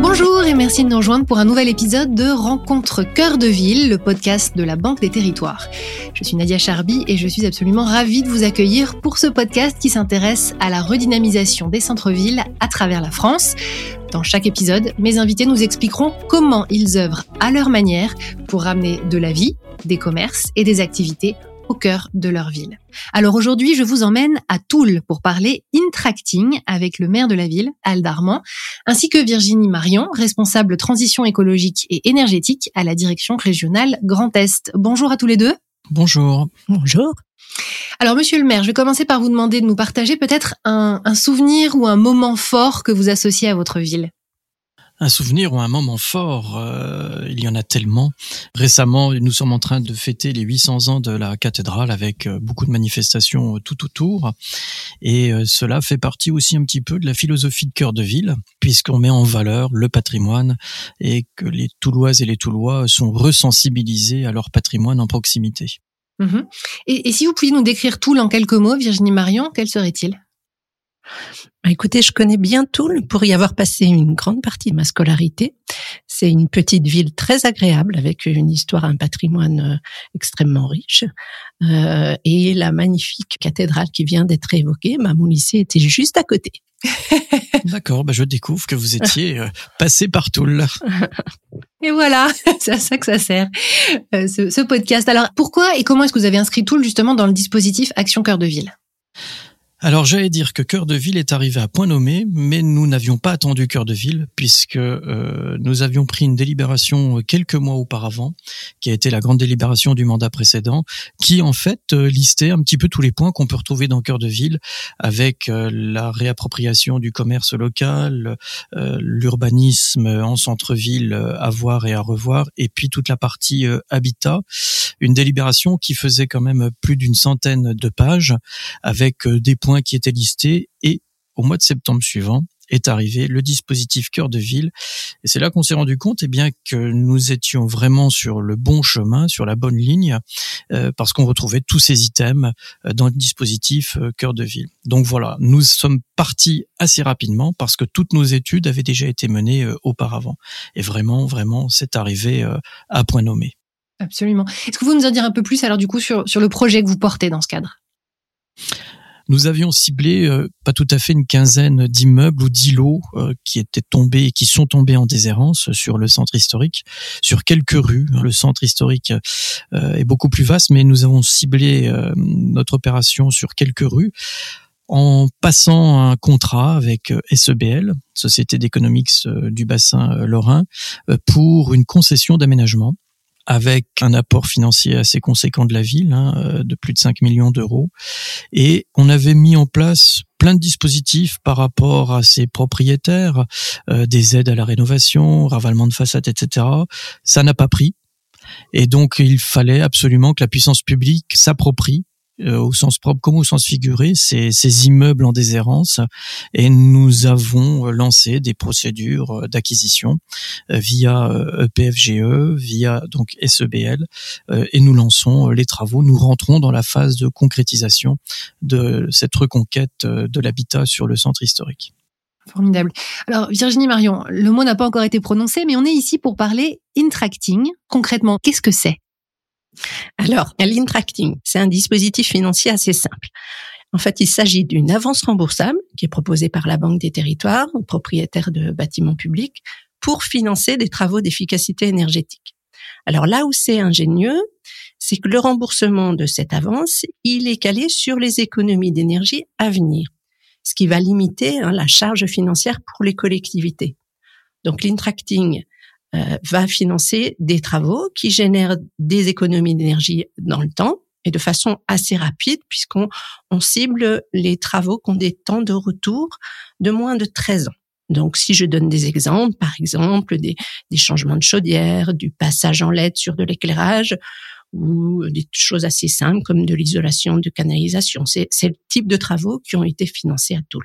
Bonjour et merci de nous rejoindre pour un nouvel épisode de Rencontre Cœur de Ville, le podcast de la Banque des Territoires. Je suis Nadia Charby et je suis absolument ravie de vous accueillir pour ce podcast qui s'intéresse à la redynamisation des centres-villes à travers la France. Dans chaque épisode, mes invités nous expliqueront comment ils œuvrent à leur manière pour ramener de la vie, des commerces et des activités au cœur de leur ville. Alors aujourd'hui, je vous emmène à Toul pour parler intracting avec le maire de la ville, Al Darman, ainsi que Virginie Marion, responsable transition écologique et énergétique à la direction régionale Grand Est. Bonjour à tous les deux. Bonjour. Bonjour. Alors, monsieur le maire, je vais commencer par vous demander de nous partager peut-être un, un souvenir ou un moment fort que vous associez à votre ville un souvenir ou un moment fort. Euh, il y en a tellement. Récemment, nous sommes en train de fêter les 800 ans de la cathédrale avec euh, beaucoup de manifestations euh, tout autour. Et cela fait partie aussi un petit peu de la philosophie de cœur de ville, puisqu'on met en valeur le patrimoine et que les Touloises et les Toulois sont resensibilisés à leur patrimoine en proximité. Mhm. Et, et si vous pouviez nous décrire Toul en quelques mots, Virginie Marion, quel serait-il? Écoutez, je connais bien Toul pour y avoir passé une grande partie de ma scolarité. C'est une petite ville très agréable avec une histoire, un patrimoine euh, extrêmement riche. Euh, et la magnifique cathédrale qui vient d'être évoquée, bah, mon lycée était juste à côté. D'accord, bah je découvre que vous étiez euh, passé par Toul. Et voilà, c'est à ça que ça sert, ce, ce podcast. Alors, pourquoi et comment est-ce que vous avez inscrit Toul justement dans le dispositif Action Cœur de Ville? Alors j'allais dire que Cœur de Ville est arrivé à point nommé, mais nous n'avions pas attendu Cœur de Ville puisque euh, nous avions pris une délibération quelques mois auparavant, qui a été la grande délibération du mandat précédent, qui en fait euh, listait un petit peu tous les points qu'on peut retrouver dans Cœur de Ville, avec euh, la réappropriation du commerce local, l'urbanisme en centre-ville à voir et à revoir, et puis toute la partie habitat, une délibération qui faisait quand même plus d'une centaine de pages, avec des points qui étaient listés et au mois de septembre suivant est arrivé le dispositif cœur de ville. Et c'est là qu'on s'est rendu compte eh bien que nous étions vraiment sur le bon chemin sur la bonne ligne euh, parce qu'on retrouvait tous ces items euh, dans le dispositif euh, cœur de ville. Donc voilà nous sommes partis assez rapidement parce que toutes nos études avaient déjà été menées auparavant. Et vraiment vraiment c'est arrivé à point nommé. Absolument. Est-ce que vous nous en dire un peu plus alors du coup sur sur le projet que vous portez dans ce cadre? Nous avions ciblé euh, pas tout à fait une quinzaine d'immeubles ou d'îlots euh, qui étaient tombés et qui sont tombés en déshérence sur le centre historique, sur quelques rues. Le centre historique euh, est beaucoup plus vaste, mais nous avons ciblé notre opération sur quelques rues en passant un contrat avec SEBL, Société d'économique du bassin lorrain, pour une concession d'aménagement avec un apport financier assez conséquent de la ville, hein, euh, de plus de 5 millions d'euros. Et on avait mis en place plein de dispositifs par rapport à ces propriétaires, euh, des aides à la rénovation, ravalement de façade, etc. Ça n'a pas pris. Et donc, il fallait absolument que la puissance publique s'approprie au sens propre comme au sens figuré, ces, ces immeubles en déshérence. Et nous avons lancé des procédures euh, d'acquisition euh, via EPFGE, e, via donc SEBL, et nous lançons les travaux. Nous rentrons dans la phase de concrétisation de cette reconquête de l'habitat sur le centre historique. Formidable. Alors Virginie Marion, le mot n'a pas encore été prononcé, mais on est ici pour parler intracting. Concrètement, qu'est-ce que c'est? Alors, l'intracting, c'est un dispositif financier assez simple. En fait, il s'agit d'une avance remboursable qui est proposée par la Banque des Territoires aux propriétaires de bâtiments publics pour financer des travaux d'efficacité énergétique. Alors là où c'est ingénieux, c'est que le remboursement de cette avance, il est calé sur les économies d'énergie à venir, ce qui va limiter hein, la charge financière pour les collectivités. Donc l'intracting va financer des travaux qui génèrent des économies d'énergie dans le temps et de façon assez rapide puisqu'on on cible les travaux qui ont des temps de retour de moins de 13 ans. Donc, si je donne des exemples, par exemple des, des changements de chaudière, du passage en LED sur de l'éclairage, ou des choses assez simples comme de l'isolation de canalisation. C'est le type de travaux qui ont été financés à Toul.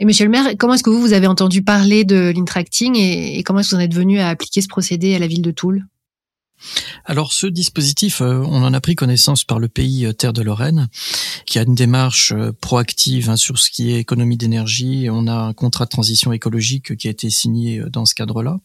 Et monsieur le maire, comment est-ce que vous, vous avez entendu parler de l'intracting et, comment est-ce que vous en êtes venu à appliquer ce procédé à la ville de Toul? Alors ce dispositif, euh, on en a pris connaissance par le pays euh, Terre de Lorraine, qui a une démarche euh, proactive hein, sur ce qui est économie d'énergie. On a un contrat de transition écologique qui a été signé dans ce cadre-là.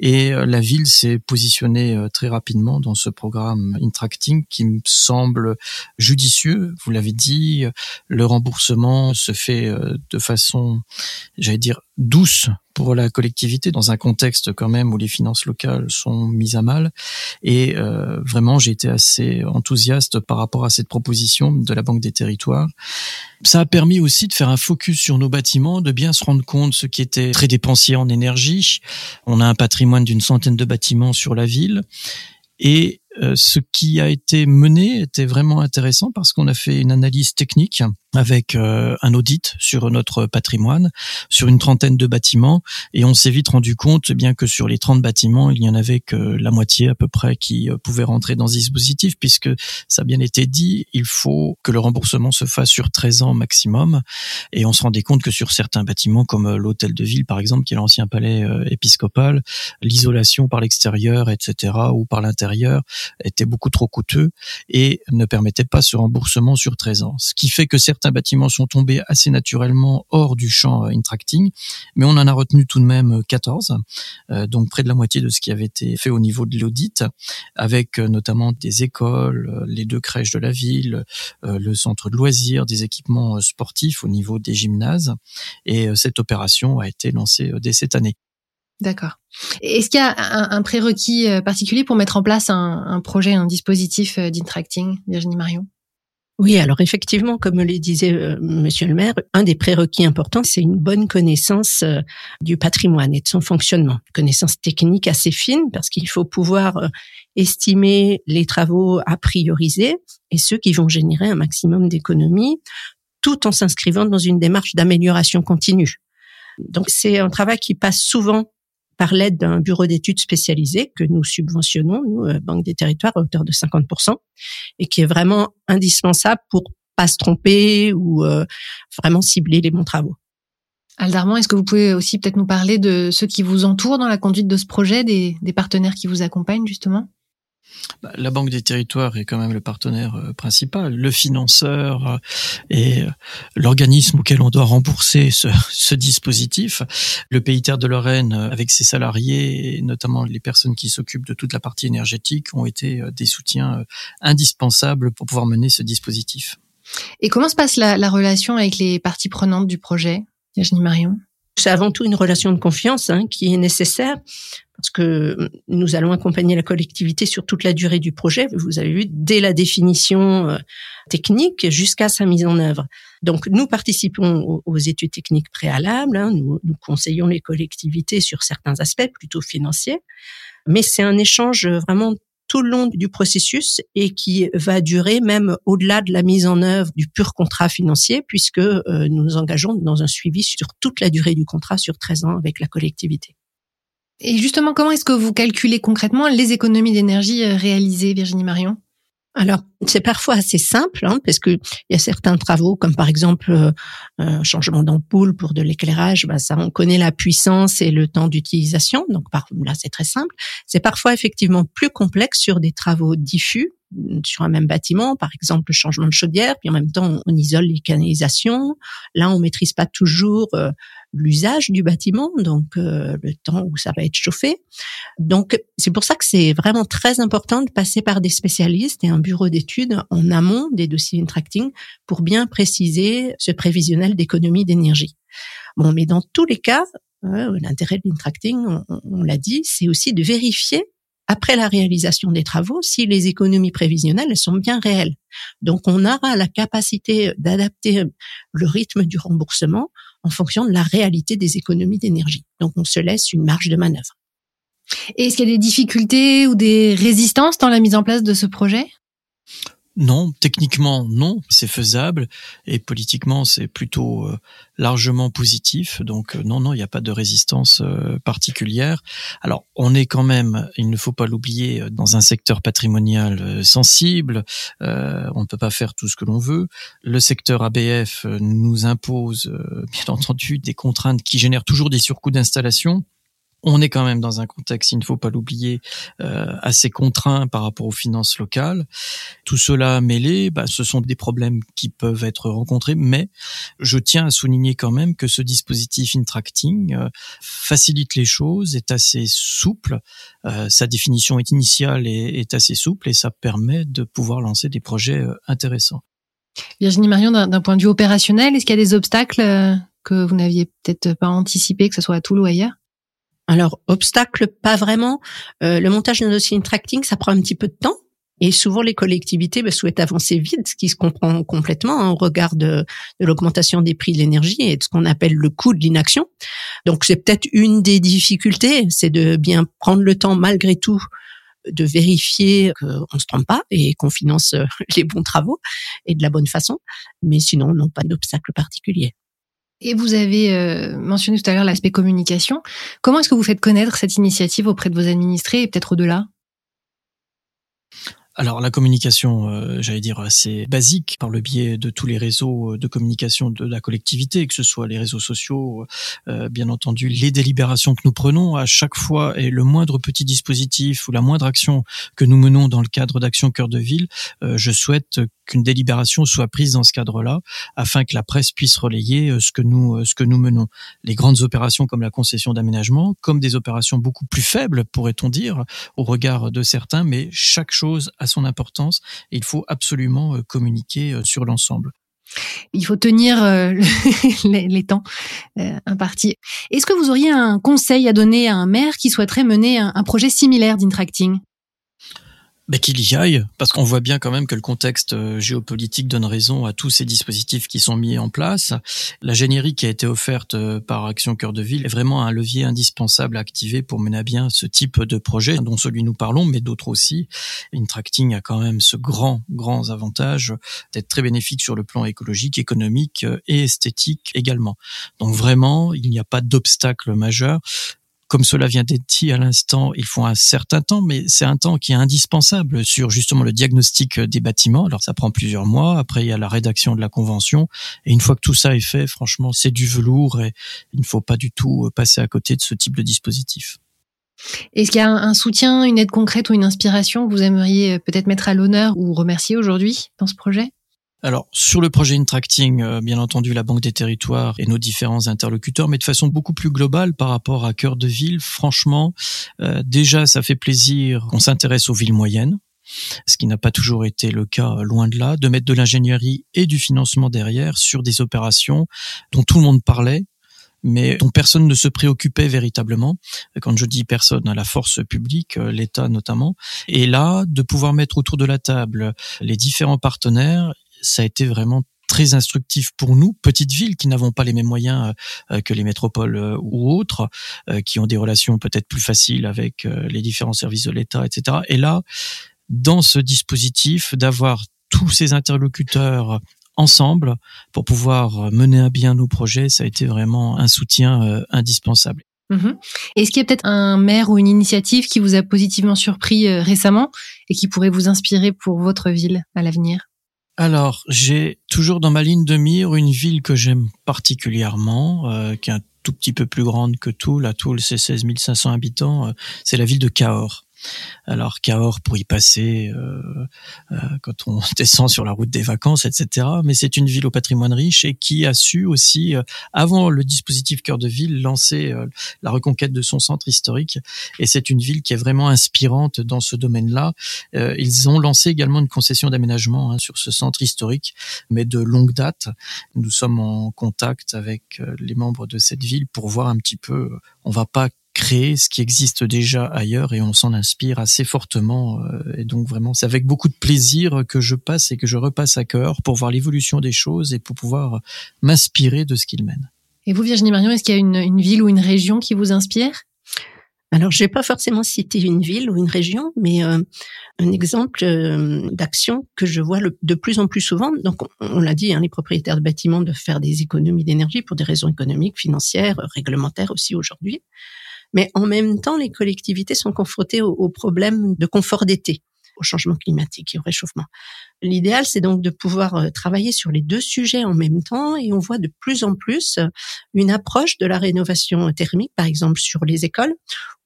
Et la ville s'est positionnée très rapidement dans ce programme Intracting qui me semble judicieux. Vous l'avez dit, le remboursement se fait de façon, j'allais dire, douce pour la collectivité dans un contexte quand même où les finances locales sont mises à mal. Et euh, vraiment, j'ai été assez enthousiaste par rapport à cette proposition de la Banque des Territoires. Ça a permis aussi de faire un focus sur nos bâtiments, de bien se rendre compte ce qui était très dépensier en énergie. On a un patrimoine d'une centaine de bâtiments sur la ville. Et euh, ce qui a été mené était vraiment intéressant parce qu'on a fait une analyse technique avec euh, un audit sur notre patrimoine, sur une trentaine de bâtiments, et on s'est vite rendu compte bien que sur les 30 bâtiments, il n'y en avait que la moitié à peu près qui euh, pouvaient rentrer dans ce dispositif, puisque ça a bien été dit, il faut que le remboursement se fasse sur 13 ans maximum, et on se rendait compte que sur certains bâtiments, comme l'hôtel de ville par exemple, qui est l'ancien palais épiscopal, l'isolation par l'extérieur, etc., ou par l'intérieur, était beaucoup trop coûteux et ne permettait pas ce remboursement sur 13 ans. Ce qui fait que certains bâtiments sont tombés assez naturellement hors du champ euh, Intracting, mais on en a retenu tout de même 14, euh, donc près de la moitié de ce qui avait été fait au niveau de l'audit, avec euh, notamment des écoles, les deux crèches de la ville, le centre de loisirs, des équipements sportifs au niveau des gymnases. Et cette opération a été lancée dès cette année. D'accord. Est-ce qu'il y a un, prérequis euh, particulier pour mettre en place un, projet, un dispositif euh, d'intracting, Virginie Marion? Oui, alors effectivement, comme le disait euh, Monsieur le maire, un des prérequis importants, c'est une bonne connaissance du patrimoine et de son fonctionnement, une connaissance technique assez fine, parce qu'il faut pouvoir estimer les travaux à prioriser et ceux qui vont générer un maximum d'économies, tout en s'inscrivant dans une démarche d'amélioration continue. Donc c'est un travail qui passe souvent par l'aide d'un bureau d'études spécialisé que nous subventionnons, nous, euh, Banque des Territoires, à hauteur de 50%, et qui est vraiment indispensable pour pas se tromper ou euh, vraiment cibler les bons travaux. Aldarman, est-ce que vous pouvez aussi peut-être nous parler de ceux qui vous entourent dans la conduite de ce projet, des, des partenaires qui vous accompagnent justement? La Banque des Territoires est quand même le partenaire euh, principal, le financeur euh, et euh, l'organisme auquel on doit rembourser ce, dispositif. Le Pays Terre de Lorraine, avec ses salariés et notamment les personnes qui s'occupent de toute la partie énergétique, ont été des soutiens indispensables pour pouvoir mener ce dispositif. Et comment se passe la, la relation avec les parties prenantes du projet, Virginie Marion? C'est avant tout une relation de confiance hein, qui est nécessaire parce que nous allons accompagner la collectivité sur toute la durée du projet. Vous avez vu, dès la définition euh, technique jusqu'à sa mise en œuvre. Donc, nous participons aux, études techniques préalables. Hein. nous, nous conseillons les collectivités sur certains aspects plutôt financiers, mais c'est un échange vraiment tout le long du processus et qui va durer même au-delà de la mise en œuvre du pur contrat financier puisque euh, nous nous engageons dans un suivi sur toute la durée du contrat sur 13 ans avec la collectivité. Et justement, comment est-ce que vous calculez concrètement les économies d'énergie euh, réalisées, Virginie Marion? Alors, c'est parfois assez simple, hein, parce que il y a certains travaux, comme par exemple euh, un changement d'ampoule pour de l'éclairage, bah, ça, on connaît la puissance et le temps d'utilisation, donc par, là c'est très simple. C'est parfois effectivement plus complexe sur des travaux diffus, sur un même bâtiment, par exemple le changement de chaudière, puis en même temps on isole les canalisations. Là, on maîtrise pas toujours euh, l'usage du bâtiment, donc euh, le temps où ça va être chauffé. Donc c'est pour ça que c'est vraiment très important de passer par des spécialistes et un bureau d'études en amont des dossiers Intracting pour bien préciser ce prévisionnel d'économie d'énergie. Bon, mais dans tous les cas, euh, l'intérêt de l'intracting, on l'a dit, c'est aussi de vérifier après la réalisation des travaux si les économies prévisionnelles sont bien réelles. Donc on aura la capacité d'adapter le rythme du remboursement en fonction de la réalité des économies d'énergie. Donc on se laisse une marge de manœuvre. Est-ce qu'il y a des difficultés ou des résistances dans la mise en place de ce projet? Non, techniquement non, c'est faisable et politiquement c'est plutôt euh, largement positif. Donc euh, non, non, il n'y a pas de résistance euh, particulière. Alors on est quand même, il ne faut pas l'oublier, dans un secteur patrimonial sensible. on ne peut pas faire tout ce que l'on veut. Le secteur ABF nous impose bien entendu des contraintes qui génèrent toujours des surcoûts d'installation On est quand même dans un contexte, il ne faut pas l'oublier, euh, assez contraint par rapport aux finances locales. Tout cela mêlé, bah, ce sont des problèmes qui peuvent être rencontrés, mais je tiens à souligner quand même que ce dispositif Intracting euh, facilite les choses, est assez souple, euh, sa définition initiale est, est, assez souple et ça permet de pouvoir lancer des projets euh, intéressants. Virginie Marion, d'un point de vue opérationnel, est-ce qu'il y a des obstacles que vous n'aviez peut-être pas anticipé, que ce soit à Toul ou ailleurs? Alors, obstacle, pas vraiment. Euh, le montage d'un dossier tracking, ça prend un petit peu de temps. Et souvent, les collectivités bah, souhaitent avancer vite, ce qui se comprend complètement hein, au regard de, de l'augmentation des prix de l'énergie et de ce qu'on appelle le coût de l'inaction. Donc, c'est peut-être une des difficultés, c'est de bien prendre le temps, malgré tout, de vérifier qu'on se trompe pas et qu'on finance euh, les bons travaux et de la bonne façon. Mais sinon, non, pas d'obstacle particulier. Et vous avez euh, mentionné tout à l'heure l'aspect communication. Comment est-ce que vous faites connaître cette initiative auprès de vos administrés et peut-être au-delà? Alors la communication, euh, j'allais dire assez basique, par le biais de tous les réseaux de communication de la collectivité, que ce soit les réseaux sociaux, euh, bien entendu les délibérations que nous prenons à chaque fois et le moindre petit dispositif ou la moindre action que nous menons dans le cadre d'action cœur de ville, euh, je souhaite qu'une délibération soit prise dans ce cadre-là, afin que la presse puisse relayer ce que nous ce que nous menons. Les grandes opérations comme la concession d'aménagement, comme des opérations beaucoup plus faibles, pourrait-on dire, au regard de certains, mais chaque chose son importance et il faut absolument euh, communiquer euh, sur l'ensemble. Il faut tenir euh, les, temps impartis. Est-ce que vous auriez un conseil à donner à un maire qui souhaiterait mener un, un projet similaire d'intracting? Ben, qu'il y aille, parce qu'on voit bien quand même que le contexte euh, géopolitique donne raison à tous ces dispositifs qui sont mis en place. La générie qui a été offerte euh, par Action Cœur de Ville est vraiment un levier indispensable à activer pour mener à bien ce type de projet dont celui nous parlons, mais d'autres aussi. Intracting a quand même ce grand, grand avantage d'être très bénéfique sur le plan écologique, économique euh, et esthétique également. Donc vraiment, il n'y a pas d'obstacle majeur comme cela vient d'être dit à l'instant, il faut un certain temps, mais c'est un temps qui est indispensable sur justement le diagnostic des bâtiments. Alors ça prend plusieurs mois. Après, il y a la rédaction de la convention. Et une fois que tout ça est fait, franchement, c'est du velours et il ne faut pas du tout passer à côté de ce type de dispositif. Est-ce qu'il y a un soutien, une aide concrète ou une inspiration que vous aimeriez peut-être mettre à l'honneur ou remercier aujourd'hui dans ce projet? Alors sur le projet Intracting, euh, bien entendu la Banque des Territoires et nos différents interlocuteurs, mais de façon beaucoup plus globale par rapport à Cœur de Ville, franchement, euh, déjà ça fait plaisir qu'on s'intéresse aux villes moyennes, ce qui n'a pas toujours été le cas euh, loin de là, de mettre de l'ingénierie et du financement derrière sur des opérations dont tout le monde parlait, mais dont personne ne se préoccupait véritablement. Quand je dis personne, la force publique, l'État notamment. Et là, de pouvoir mettre autour de la table les différents partenaires ça a été vraiment très instructif pour nous, petites villes qui n'avons pas les mêmes moyens euh, euh, que les métropoles euh, ou autres, qui ont des relations peut-être plus faciles avec les différents services de l'État, etc. Et là, dans ce dispositif, d'avoir tous ces interlocuteurs ensemble pour pouvoir mener à bien nos projets, ça a été vraiment un soutien indispensable. Mm-hmm. Est-ce qu'il y a peut-être un maire ou une initiative qui vous a positivement surpris récemment et qui pourrait vous inspirer pour votre ville à l'avenir? Alors, j'ai toujours dans ma ligne de mire une ville que j'aime particulièrement, euh, qui est un tout petit peu plus grande que Toul. À Toul, c'est 16 500 habitants. Euh, c'est la ville de Cahors. Alors Cahors pour y passer euh, euh, quand on descend sur la route des vacances, etc. Mais c'est une ville au patrimoine riche et qui a su aussi, euh, avant le dispositif cœur de ville, lancer la reconquête de son centre historique. Et c'est une ville qui est vraiment inspirante dans ce domaine-là. ils ont lancé également une concession d'aménagement hein, sur ce centre historique, mais de longue date. Nous sommes en contact avec les membres de cette ville pour voir un petit peu. On va pas créer ce qui existe déjà ailleurs et on s'en inspire assez fortement. Euh, et donc vraiment, c'est avec beaucoup de plaisir que je passe et que je repasse à cœur pour voir l'évolution des choses et pour pouvoir m'inspirer de ce qu'ils mènent. Et vous, Virginie Marion, est-ce qu'il y a une, ville ou une région qui vous inspire? Alors, je vais pas forcément citer une ville ou une région, mais euh, un exemple euh, d'action que je vois de plus en plus souvent. Donc, on, l'a dit, hein, les propriétaires de bâtiments doivent faire des économies d'énergie pour des raisons économiques, financières, réglementaires aussi aujourd'hui. Mais en même temps, les collectivités sont confrontées aux, problèmes de confort d'été. au changement climatique et au réchauffement. L'idéal, c'est donc de pouvoir euh, travailler sur les deux sujets en même temps et on voit de plus en plus une approche de la rénovation thermique, par exemple sur les écoles,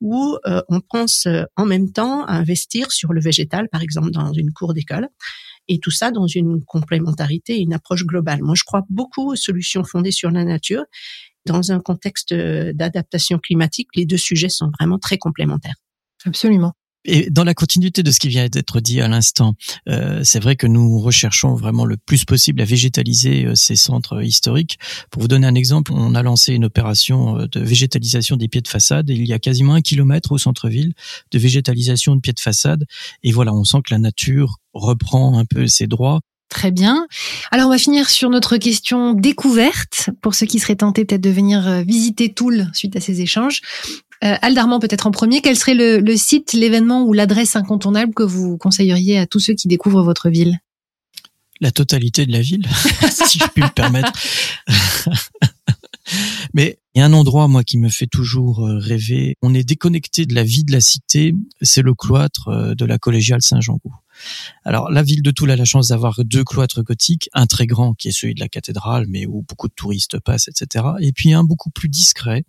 où on pense en même temps à investir sur le végétal, par exemple dans une cour d'école et tout ça dans une complémentarité, une approche globale. Moi, je crois beaucoup aux solutions fondées sur la nature. Dans un contexte d'adaptation climatique, les deux sujets sont vraiment très complémentaires. Absolument. Et dans la continuité de ce qui vient d'être dit à l'instant, euh, c'est vrai que nous recherchons vraiment le plus possible à végétaliser euh, ces centres historiques. Pour vous donner un exemple, on a lancé une opération euh, de végétalisation des pieds de façade. Et il y a quasiment un kilomètre au centre-ville de végétalisation de pieds de façade. Et voilà, on sent que la nature reprend un peu ses droits. Très bien. Alors on va finir sur notre question découverte pour ceux qui seraient tentés peut-être de venir visiter Toul suite à ces échanges. Euh, Aldarman peut-être en premier, quel serait le, site, l'événement ou l'adresse incontournable que vous conseilleriez à tous ceux qui découvrent votre ville? La totalité de la ville, si je puis me permettre. Mais il y a un endroit, moi, qui me fait toujours euh, rêver. On est déconnecté de la vie de la cité. C'est le cloître euh, de la collégiale Saint-Jean-Gou. Alors, la ville de Toul a la chance d'avoir deux cloîtres gothiques, un très grand qui est celui de la cathédrale, mais où beaucoup de touristes passent, etc. Et puis un beaucoup plus discret,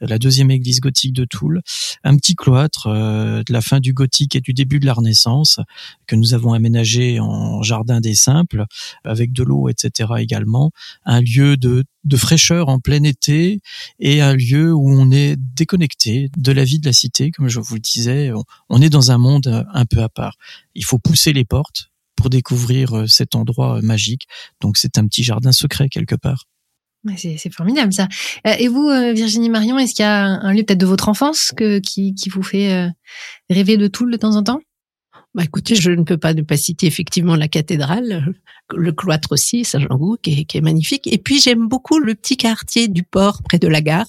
la deuxième église gothique de Toul, un petit cloître euh, de la fin du gothique et du début de la Renaissance que nous avons aménagé en jardin des simples, avec de l'eau, etc. également, un lieu de de fraîcheur en plein été et un lieu où on est déconnecté de la vie de la cité, comme je vous le disais. On est dans un monde un peu à part. Il faut pousser les portes pour découvrir euh, cet endroit euh, magique. Donc c'est un petit jardin secret quelque part. C'est formidable ça. Euh, et vous, Virginie Marion, est-ce qu'il y a un lieu peut-être de votre enfance que, qui vous fait rêver de tout de temps en temps? Bah écoutez, je ne peux pas ne pas citer effectivement la cathédrale, le cloître aussi, Saint-Jean-Gou, qui, est, qui est magnifique. Et puis j'aime beaucoup le petit quartier du port près de la gare,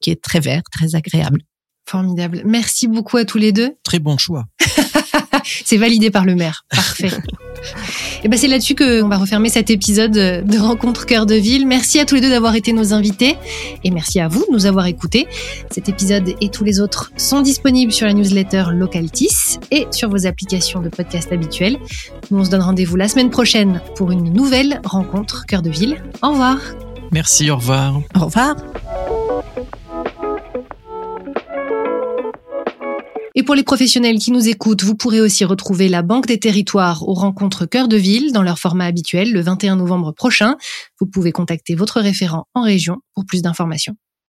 qui est très vert, très agréable. Formidable. Merci beaucoup à tous les deux. Très bon choix. C'est validé par le maire. Parfait. Et ben c'est là-dessus qu'on va refermer cet épisode de Rencontre Cœur de Ville. Merci à tous les deux d'avoir été nos invités et merci à vous de nous avoir écoutés. Cet épisode et tous les autres sont disponibles sur la newsletter Localtis et sur vos applications de podcast habituelles. Nous on se donne rendez-vous la semaine prochaine pour une nouvelle rencontre Cœur de Ville. Au revoir. Merci, au revoir. Au revoir. Et pour les professionnels qui nous écoutent, vous pourrez aussi retrouver la Banque des territoires aux rencontres Cœur de Ville dans leur format habituel le 21 novembre prochain. Vous pouvez contacter votre référent en région pour plus d'informations.